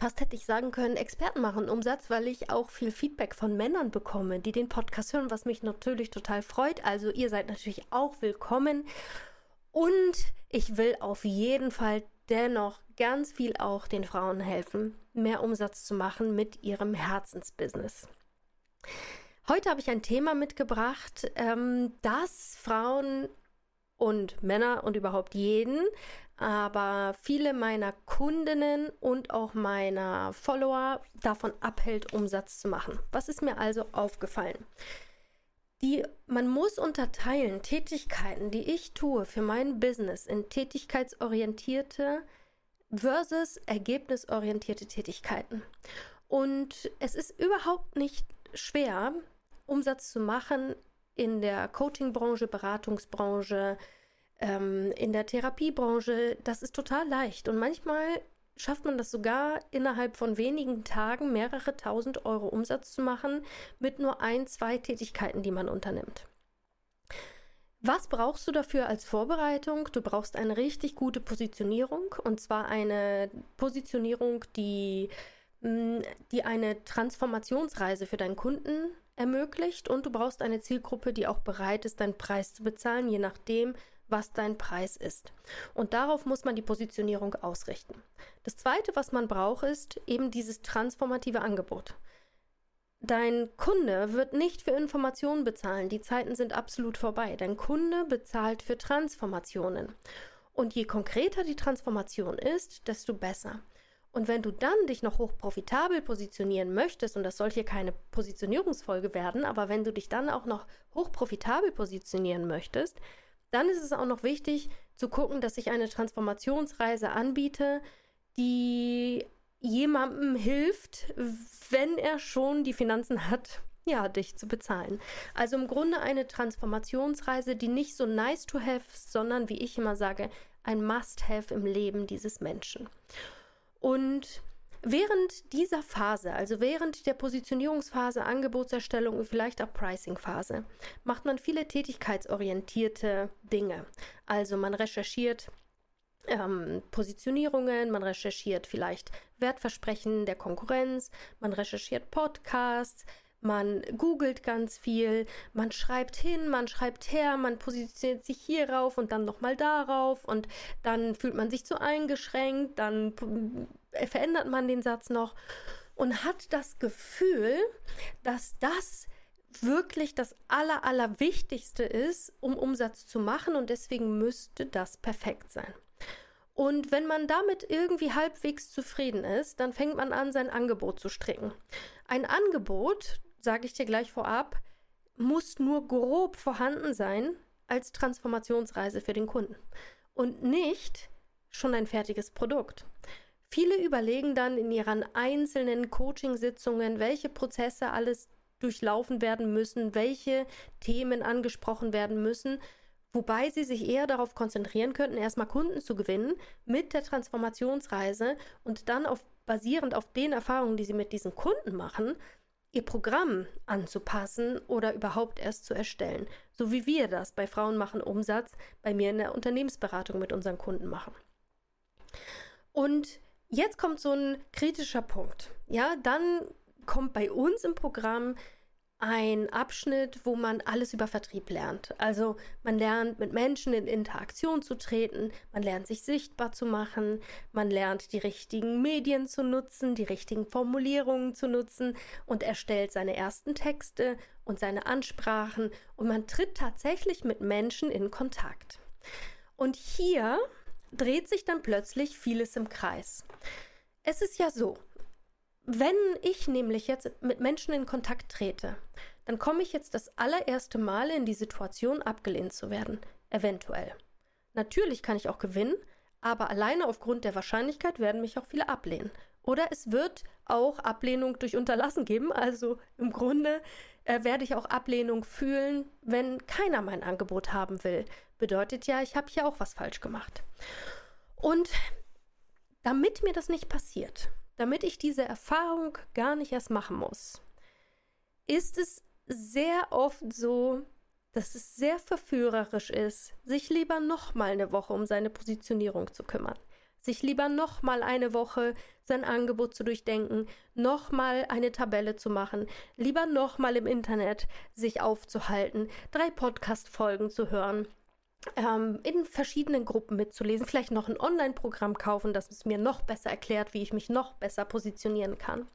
Fast hätte ich sagen können, Experten machen Umsatz, weil ich auch viel Feedback von Männern bekomme, die den Podcast hören, was mich natürlich total freut. Also ihr seid natürlich auch willkommen. Und ich will auf jeden Fall dennoch ganz viel auch den Frauen helfen, mehr Umsatz zu machen mit ihrem Herzensbusiness. Heute habe ich ein Thema mitgebracht, ähm, das Frauen und Männer und überhaupt jeden, aber viele meiner Kundinnen und auch meiner Follower davon abhält, Umsatz zu machen. Was ist mir also aufgefallen? Die, man muss unterteilen Tätigkeiten, die ich tue für mein Business in tätigkeitsorientierte versus ergebnisorientierte Tätigkeiten. Und es ist überhaupt nicht schwer, Umsatz zu machen in der Coaching-Branche, Beratungsbranche, ähm, in der Therapiebranche. Das ist total leicht. Und manchmal schafft man das sogar innerhalb von wenigen Tagen mehrere tausend Euro Umsatz zu machen mit nur ein, zwei Tätigkeiten, die man unternimmt. Was brauchst du dafür als Vorbereitung? Du brauchst eine richtig gute Positionierung und zwar eine Positionierung, die, mm, die eine Transformationsreise für deinen Kunden ermöglicht und du brauchst eine Zielgruppe, die auch bereit ist, deinen Preis zu bezahlen, je nachdem, was dein Preis ist. Und darauf muss man die Positionierung ausrichten. Das Zweite, was man braucht, ist eben dieses transformative Angebot. Dein Kunde wird nicht für Informationen bezahlen. Die Zeiten sind absolut vorbei. Dein Kunde bezahlt für Transformationen. Und je konkreter die Transformation ist, desto besser. Und wenn du dann dich noch hoch profitabel positionieren möchtest, und das soll hier keine Positionierungsfolge werden, aber wenn du dich dann auch noch hoch profitabel positionieren möchtest, dann ist es auch noch wichtig zu gucken, dass ich eine Transformationsreise anbiete, die jemandem hilft, wenn er schon die Finanzen hat, ja, dich zu bezahlen. Also im Grunde eine Transformationsreise, die nicht so nice to have, sondern wie ich immer sage, ein Must have im Leben dieses Menschen. Und während dieser Phase, also während der Positionierungsphase, Angebotserstellung und vielleicht auch Pricing-Phase, macht man viele tätigkeitsorientierte Dinge. Also man recherchiert ähm, Positionierungen, man recherchiert vielleicht Wertversprechen der Konkurrenz, man recherchiert Podcasts, man googelt ganz viel, man schreibt hin, man schreibt her, man positioniert sich hierauf und dann nochmal darauf und dann fühlt man sich zu eingeschränkt, dann verändert man den Satz noch und hat das Gefühl, dass das wirklich das aller, aller Wichtigste ist, um Umsatz zu machen und deswegen müsste das perfekt sein. Und wenn man damit irgendwie halbwegs zufrieden ist, dann fängt man an, sein Angebot zu stricken. Ein Angebot, sage ich dir gleich vorab, muss nur grob vorhanden sein als Transformationsreise für den Kunden und nicht schon ein fertiges Produkt. Viele überlegen dann in ihren einzelnen Coaching-Sitzungen, welche Prozesse alles durchlaufen werden müssen, welche Themen angesprochen werden müssen, wobei sie sich eher darauf konzentrieren könnten, erstmal Kunden zu gewinnen mit der Transformationsreise und dann auf, basierend auf den Erfahrungen, die sie mit diesen Kunden machen, ihr Programm anzupassen oder überhaupt erst zu erstellen. So wie wir das bei Frauen machen Umsatz bei mir in der Unternehmensberatung mit unseren Kunden machen. Und jetzt kommt so ein kritischer Punkt. Ja, dann kommt bei uns im Programm ein Abschnitt, wo man alles über Vertrieb lernt. Also man lernt mit Menschen in Interaktion zu treten, man lernt sich sichtbar zu machen, man lernt die richtigen Medien zu nutzen, die richtigen Formulierungen zu nutzen und erstellt seine ersten Texte und seine Ansprachen und man tritt tatsächlich mit Menschen in Kontakt. Und hier dreht sich dann plötzlich vieles im Kreis. Es ist ja so, wenn ich nämlich jetzt mit Menschen in Kontakt trete, dann komme ich jetzt das allererste Mal in die Situation, abgelehnt zu werden. Eventuell. Natürlich kann ich auch gewinnen, aber alleine aufgrund der Wahrscheinlichkeit werden mich auch viele ablehnen. Oder es wird auch Ablehnung durch Unterlassen geben. Also im Grunde äh, werde ich auch Ablehnung fühlen, wenn keiner mein Angebot haben will. Bedeutet ja, ich habe hier auch was falsch gemacht. Und damit mir das nicht passiert, damit ich diese Erfahrung gar nicht erst machen muss, ist es sehr oft so, dass es sehr verführerisch ist, sich lieber noch mal eine Woche um seine Positionierung zu kümmern, sich lieber noch mal eine Woche sein Angebot zu durchdenken, noch mal eine Tabelle zu machen, lieber noch mal im Internet sich aufzuhalten, drei Podcast Folgen zu hören, ähm, in verschiedenen Gruppen mitzulesen, vielleicht noch ein Online-Programm kaufen, das es mir noch besser erklärt, wie ich mich noch besser positionieren kann.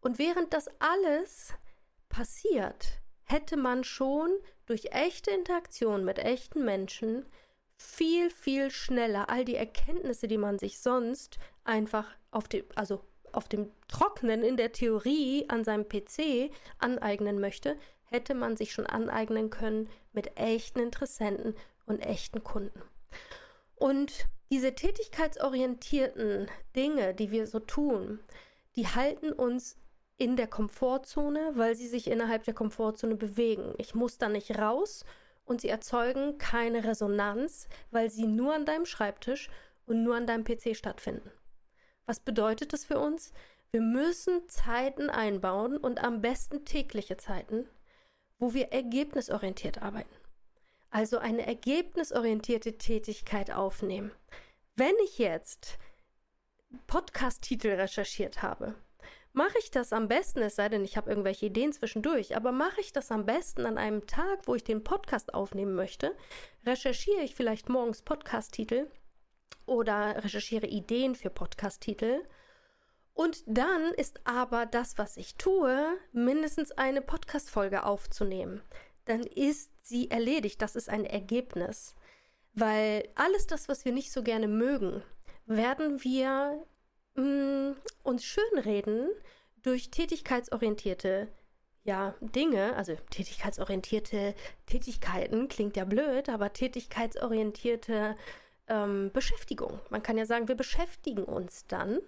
Und während das alles passiert, hätte man schon durch echte Interaktion mit echten Menschen viel, viel schneller all die Erkenntnisse, die man sich sonst einfach auf dem, also auf dem Trocknen in der Theorie an seinem PC aneignen möchte, hätte man sich schon aneignen können mit echten Interessenten und echten Kunden. Und diese tätigkeitsorientierten Dinge, die wir so tun, die halten uns in der Komfortzone, weil sie sich innerhalb der Komfortzone bewegen. Ich muss da nicht raus und sie erzeugen keine Resonanz, weil sie nur an deinem Schreibtisch und nur an deinem PC stattfinden. Was bedeutet das für uns? Wir müssen Zeiten einbauen und am besten tägliche Zeiten, wo wir ergebnisorientiert arbeiten also eine ergebnisorientierte Tätigkeit aufnehmen. Wenn ich jetzt Podcast-Titel recherchiert habe, mache ich das am besten, es sei denn, ich habe irgendwelche Ideen zwischendurch, aber mache ich das am besten an einem Tag, wo ich den Podcast aufnehmen möchte, recherchiere ich vielleicht morgens Podcast-Titel oder recherchiere Ideen für Podcast-Titel. Und dann ist aber das, was ich tue, mindestens eine Podcast-Folge aufzunehmen dann ist sie erledigt. Das ist ein Ergebnis. Weil alles das, was wir nicht so gerne mögen, werden wir mh, mm, uns schönreden durch tätigkeitsorientierte ja, Dinge, also tätigkeitsorientierte Tätigkeiten, klingt ja blöd, aber tätigkeitsorientierte ähm, Beschäftigung. Man kann ja sagen, wir beschäftigen uns dann,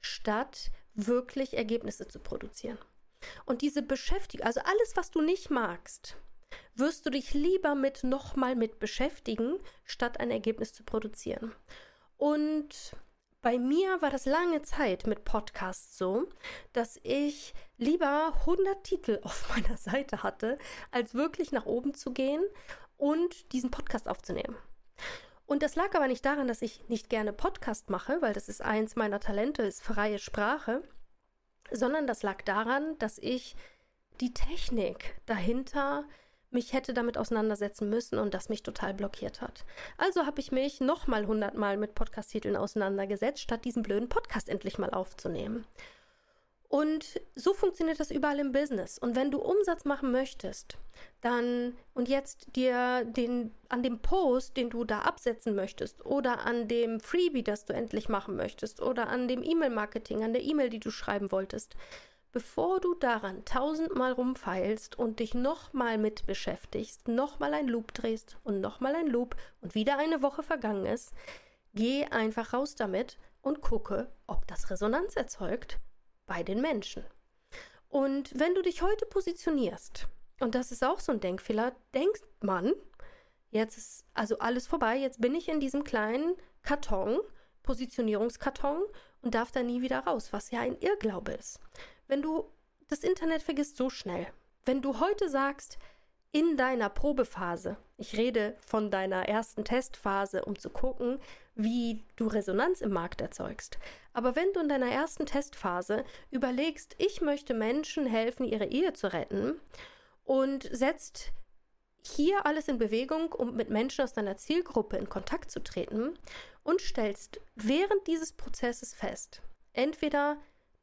statt wirklich Ergebnisse zu produzieren. Und diese Beschäftigung, also alles, was du nicht magst, wirst du dich lieber mit nochmal mit beschäftigen, statt ein Ergebnis zu produzieren. Und bei mir war das lange Zeit mit Podcasts so, dass ich lieber 100 Titel auf meiner Seite hatte, als wirklich nach oben zu gehen und diesen Podcast aufzunehmen. Und das lag aber nicht daran, dass ich nicht gerne Podcast mache, weil das ist eins meiner Talente, ist freie Sprache, sondern das lag daran, dass ich die Technik dahinter mich hätte damit auseinandersetzen müssen und das mich total blockiert hat. Also habe ich mich nochmal hundertmal mit Podcast-Titeln auseinandergesetzt, statt diesen blöden Podcast endlich mal aufzunehmen. Und so funktioniert das überall im Business. Und wenn du Umsatz machen möchtest, dann und jetzt dir den an dem Post, den du da absetzen möchtest, oder an dem Freebie, das du endlich machen möchtest, oder an dem E-Mail-Marketing, an der E-Mail, die du schreiben wolltest, bevor du daran tausendmal rumfeilst und dich nochmal mit beschäftigst, nochmal ein Loop drehst und nochmal ein Loop und wieder eine Woche vergangen ist, geh einfach raus damit und gucke, ob das Resonanz erzeugt bei den Menschen. Und wenn du dich heute positionierst, und das ist auch so ein Denkfehler, denkt man, jetzt ist also alles vorbei, jetzt bin ich in diesem kleinen Karton, Positionierungskarton und darf da nie wieder raus, was ja ein Irrglaube ist. Wenn du das Internet vergisst so schnell, wenn du heute sagst, in deiner Probephase, ich rede von deiner ersten Testphase, um zu gucken, wie du Resonanz im Markt erzeugst. Aber wenn du in deiner ersten Testphase überlegst, ich möchte Menschen helfen, ihre Ehe zu retten und setzt hier alles in Bewegung, um mit Menschen aus deiner Zielgruppe in Kontakt zu treten und stellst während dieses Prozesses fest, entweder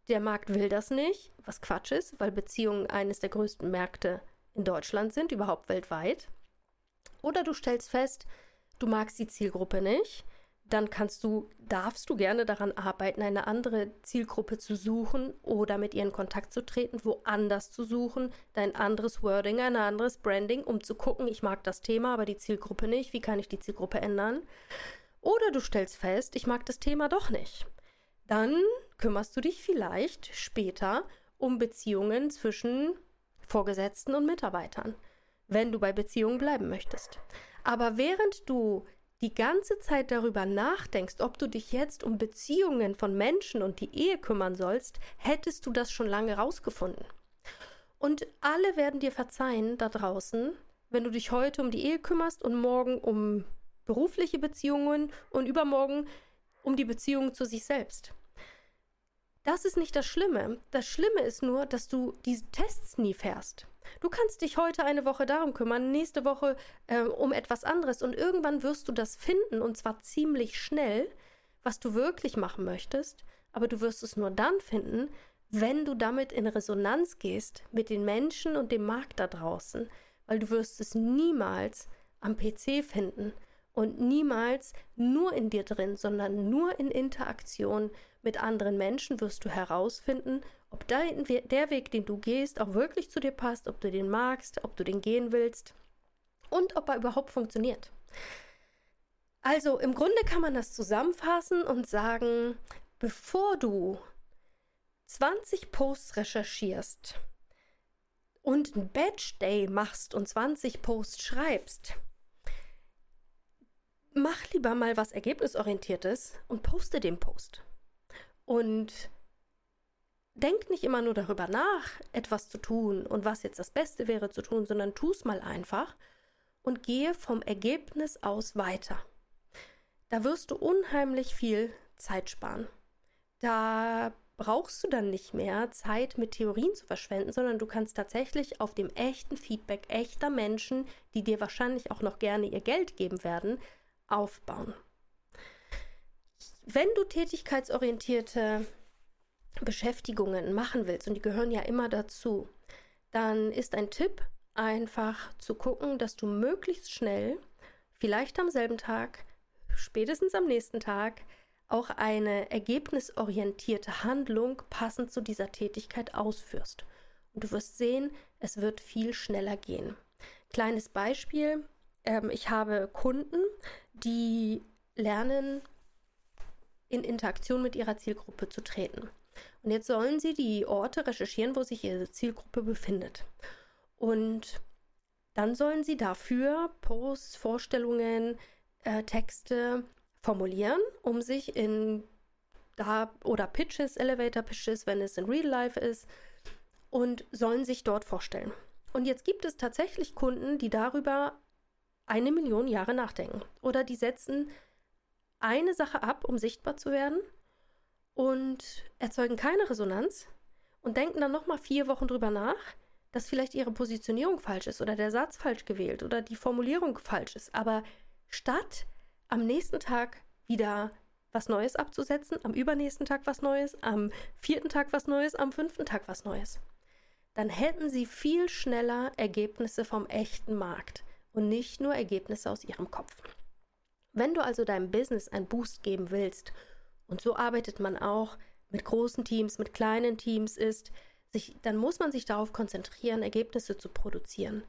der Markt will das nicht, was Quatsch ist, weil Beziehungen eines der größten Märkte in Deutschland sind, überhaupt weltweit. Oder du stellst fest, du magst die Zielgruppe nicht, dann kannst du, darfst du gerne daran arbeiten, eine andere Zielgruppe zu suchen oder mit ihr in Kontakt zu treten, woanders zu suchen, dein anderes Wording, ein anderes Branding, um zu gucken, ich mag das Thema, aber die Zielgruppe nicht, wie kann ich die Zielgruppe ändern? Oder du stellst fest, ich mag das Thema doch nicht. Dann kümmerst du dich vielleicht später um Beziehungen zwischen Vorgesetzten und Mitarbeitern, wenn du bei Beziehungen bleiben möchtest. Aber während du die ganze Zeit darüber nachdenkst, ob du dich jetzt um Beziehungen von Menschen und die Ehe kümmern sollst, hättest du das schon lange rausgefunden. Und alle werden dir verzeihen da draußen, wenn du dich heute um die Ehe kümmerst und morgen um berufliche Beziehungen und übermorgen um die Beziehung zu sich selbst. Das ist nicht das Schlimme. Das Schlimme ist nur, dass du diese Tests nie fährst. Du kannst dich heute eine Woche darum kümmern, nächste Woche äh, um etwas anderes und irgendwann wirst du das finden und zwar ziemlich schnell, was du wirklich machen möchtest, aber du wirst es nur dann finden, wenn du damit in Resonanz gehst mit den Menschen und dem Markt da draußen, weil du wirst es niemals am PC finden und niemals nur in dir drin, sondern nur in Interaktion mit anderen Menschen wirst du herausfinden, ob dein, der Weg, den du gehst, auch wirklich zu dir passt, ob du den magst, ob du den gehen willst und ob er überhaupt funktioniert. Also im Grunde kann man das zusammenfassen und sagen, bevor du 20 Posts recherchierst und ein Batch Day machst und 20 Posts schreibst, mach lieber mal was Ergebnisorientiertes und poste den Post. Und denk nicht immer nur darüber nach, etwas zu tun und was jetzt das Beste wäre zu tun, sondern tu es mal einfach und gehe vom Ergebnis aus weiter. Da wirst du unheimlich viel Zeit sparen. Da brauchst du dann nicht mehr Zeit mit Theorien zu verschwenden, sondern du kannst tatsächlich auf dem echten Feedback echter Menschen, die dir wahrscheinlich auch noch gerne ihr Geld geben werden, aufbauen. Wenn du tätigkeitsorientierte Beschäftigungen machen willst, und die gehören ja immer dazu, dann ist ein Tipp einfach zu gucken, dass du möglichst schnell, vielleicht am selben Tag, spätestens am nächsten Tag, auch eine ergebnisorientierte Handlung passend zu dieser Tätigkeit ausführst. Und du wirst sehen, es wird viel schneller gehen. Kleines Beispiel, ähm, ich habe Kunden, die lernen, in Interaktion mit ihrer Zielgruppe zu treten. Und jetzt sollen sie die Orte recherchieren, wo sich ihre Zielgruppe befindet. Und dann sollen sie dafür Posts, Vorstellungen, äh, Texte formulieren, um sich in da oder Pitches, Elevator Pitches, wenn es in Real Life ist, und sollen sich dort vorstellen. Und jetzt gibt es tatsächlich Kunden, die darüber eine Million Jahre nachdenken. Oder die setzen eine Sache ab, um sichtbar zu werden und erzeugen keine Resonanz und denken dann nochmal vier Wochen drüber nach, dass vielleicht ihre Positionierung falsch ist oder der Satz falsch gewählt oder die Formulierung falsch ist. Aber statt am nächsten Tag wieder was Neues abzusetzen, am übernächsten Tag was Neues, am vierten Tag was Neues, am fünften Tag was Neues, dann hätten sie viel schneller Ergebnisse vom echten Markt und nicht nur Ergebnisse aus ihrem Kopf. Wenn du also deinem Business einen Boost geben willst, und so arbeitet man auch mit großen Teams, mit kleinen Teams, ist, sich, dann muss man sich darauf konzentrieren, Ergebnisse zu produzieren.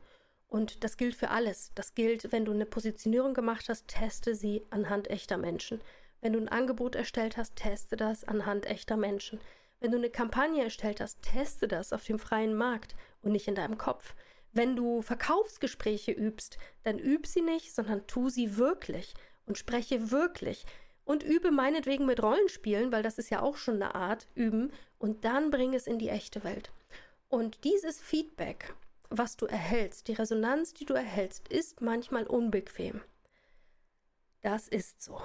Und das gilt für alles. Das gilt, wenn du eine Positionierung gemacht hast, teste sie anhand echter Menschen. Wenn du ein Angebot erstellt hast, teste das anhand echter Menschen. Wenn du eine Kampagne erstellt hast, teste das auf dem freien Markt und nicht in deinem Kopf. Wenn du Verkaufsgespräche übst, dann üb sie nicht, sondern tu sie wirklich und spreche wirklich und übe meinetwegen mit Rollenspielen, weil das ist ja auch schon eine Art üben und dann bring es in die echte Welt. Und dieses Feedback, was du erhältst, die Resonanz, die du erhältst, ist manchmal unbequem. Das ist so.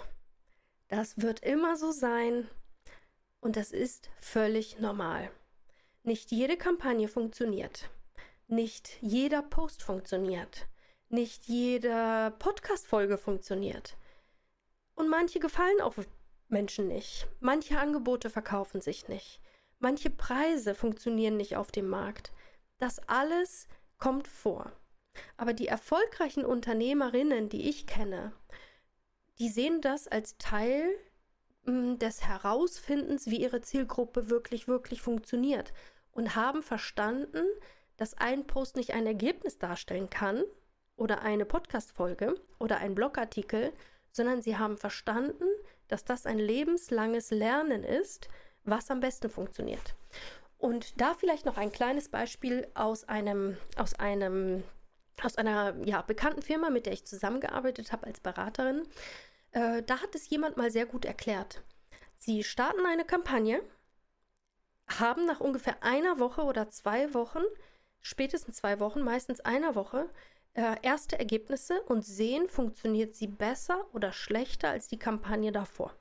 Das wird immer so sein und das ist völlig normal. Nicht jede Kampagne funktioniert. Nicht jeder Post funktioniert. Nicht jede Podcast-Folge funktioniert. Und manche gefallen auch Menschen nicht. Manche Angebote verkaufen sich nicht. Manche Preise funktionieren nicht auf dem Markt. Das alles kommt vor. Aber die erfolgreichen Unternehmerinnen, die ich kenne, die sehen das als Teil hm, des Herausfindens, wie ihre Zielgruppe wirklich, wirklich funktioniert und haben verstanden, dass ein Post nicht ein Ergebnis darstellen kann oder eine Podcast-Folge oder ein Blogartikel, sondern sie haben verstanden, dass das ein lebenslanges Lernen ist, was am besten funktioniert. Und da vielleicht noch ein kleines Beispiel aus einem, aus einem, aus einer ja, bekannten Firma, mit der ich zusammengearbeitet habe als Beraterin. Äh, da hat es jemand mal sehr gut erklärt. Sie starten eine Kampagne, haben nach ungefähr einer Woche oder zwei Wochen, spätestens zwei Wochen, meistens einer Woche, äh, erste Ergebnisse und sehen, funktioniert sie besser oder schlechter als die Kampagne davor.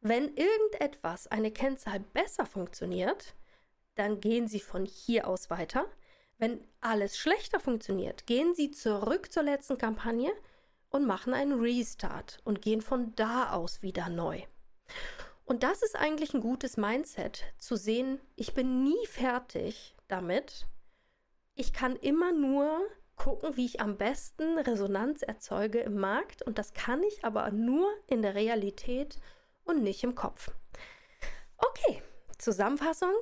Wenn irgendetwas, eine Kennzahl besser funktioniert, dann gehen Sie von hier aus weiter. Wenn alles schlechter funktioniert, gehen Sie zurück zur letzten Kampagne und machen einen Restart und gehen von da aus wieder neu. Und das ist eigentlich ein gutes Mindset, zu sehen, ich bin nie fertig damit. Ich kann immer nur gucken, wie ich am besten Resonanz erzeuge im Markt und das kann ich aber nur in der Realität und nicht im Kopf. Okay, Zusammenfassung.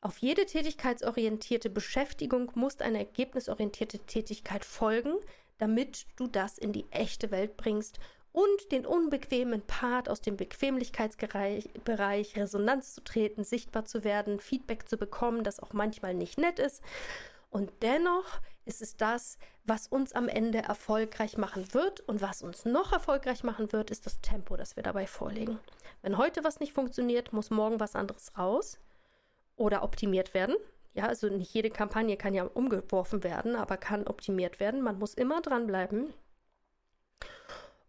Auf jede tätigkeitsorientierte Beschäftigung muss eine ergebnisorientierte Tätigkeit folgen, damit du das in die echte Welt bringst und den unbequemen Part aus dem Bequemlichkeitsbereich Resonanz zu treten, sichtbar zu werden, Feedback zu bekommen, das auch manchmal nicht nett ist. Und dennoch ist es das, was uns am Ende erfolgreich machen wird. Und was uns noch erfolgreich machen wird, ist das Tempo, das wir dabei vorlegen. Wenn heute was nicht funktioniert, muss morgen was anderes raus oder optimiert werden. Ja, also nicht jede Kampagne kann ja umgeworfen werden, aber kann optimiert werden. Man muss immer dranbleiben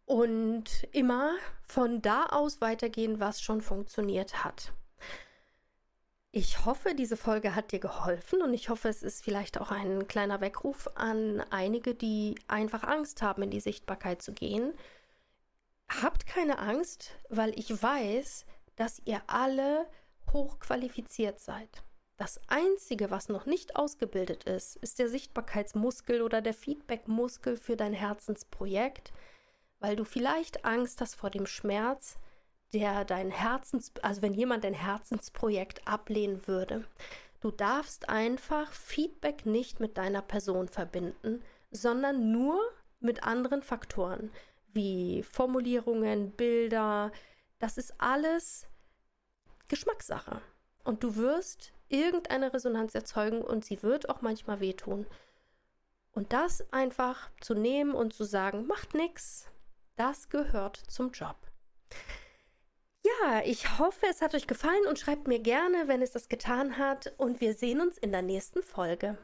und immer von da aus weitergehen, was schon funktioniert hat. Ich hoffe, diese Folge hat dir geholfen und ich hoffe, es ist vielleicht auch ein kleiner Weckruf an einige, die einfach Angst haben, in die Sichtbarkeit zu gehen. Habt keine Angst, weil ich weiß, dass ihr alle hochqualifiziert seid. Das Einzige, was noch nicht ausgebildet ist, ist der Sichtbarkeitsmuskel oder der Feedbackmuskel für dein Herzensprojekt, weil du vielleicht Angst hast vor dem Schmerz, der dein Herzens, also wenn jemand dein Herzensprojekt ablehnen würde. Du darfst einfach Feedback nicht mit deiner Person verbinden, sondern nur mit anderen Faktoren wie Formulierungen, Bilder. Das ist alles Geschmackssache. Und du wirst irgendeine Resonanz erzeugen und sie wird auch manchmal wehtun. Und das einfach zu nehmen und zu sagen, macht nichts, das gehört zum Job. Ich hoffe, es hat euch gefallen und schreibt mir gerne, wenn es das getan hat. Und wir sehen uns in der nächsten Folge.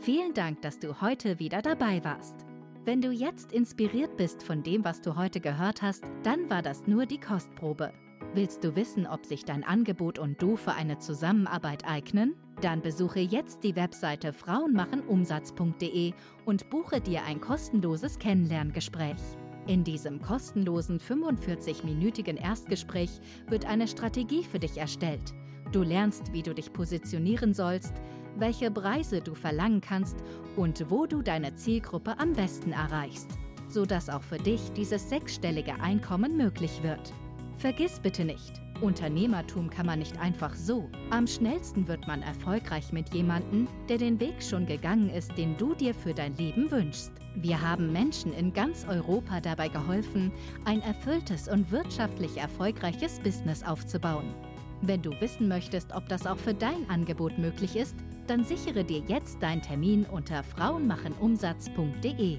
Vielen Dank, dass du heute wieder dabei warst. Wenn du jetzt inspiriert bist von dem, was du heute gehört hast, dann war das nur die Kostprobe. Willst du wissen, ob sich dein Angebot und du für eine Zusammenarbeit eignen? Dann besuche jetzt die Webseite frauenmachenumsatz.de und buche dir ein kostenloses Kennenlerngespräch. In diesem kostenlosen 45-minütigen Erstgespräch wird eine Strategie für dich erstellt. Du lernst, wie du dich positionieren sollst, welche Preise du verlangen kannst und wo du deine Zielgruppe am besten erreichst, sodass auch für dich dieses sechsstellige Einkommen möglich wird. Vergiss bitte nicht, Unternehmertum kann man nicht einfach so. Am schnellsten wird man erfolgreich mit jemandem, der den Weg schon gegangen ist, den du dir für dein Leben wünschst. Wir haben Menschen in ganz Europa dabei geholfen, ein erfülltes und wirtschaftlich erfolgreiches Business aufzubauen. Wenn du wissen möchtest, ob das auch für dein Angebot möglich ist, dann sichere dir jetzt deinen Termin unter frauenmachenumsatz.de.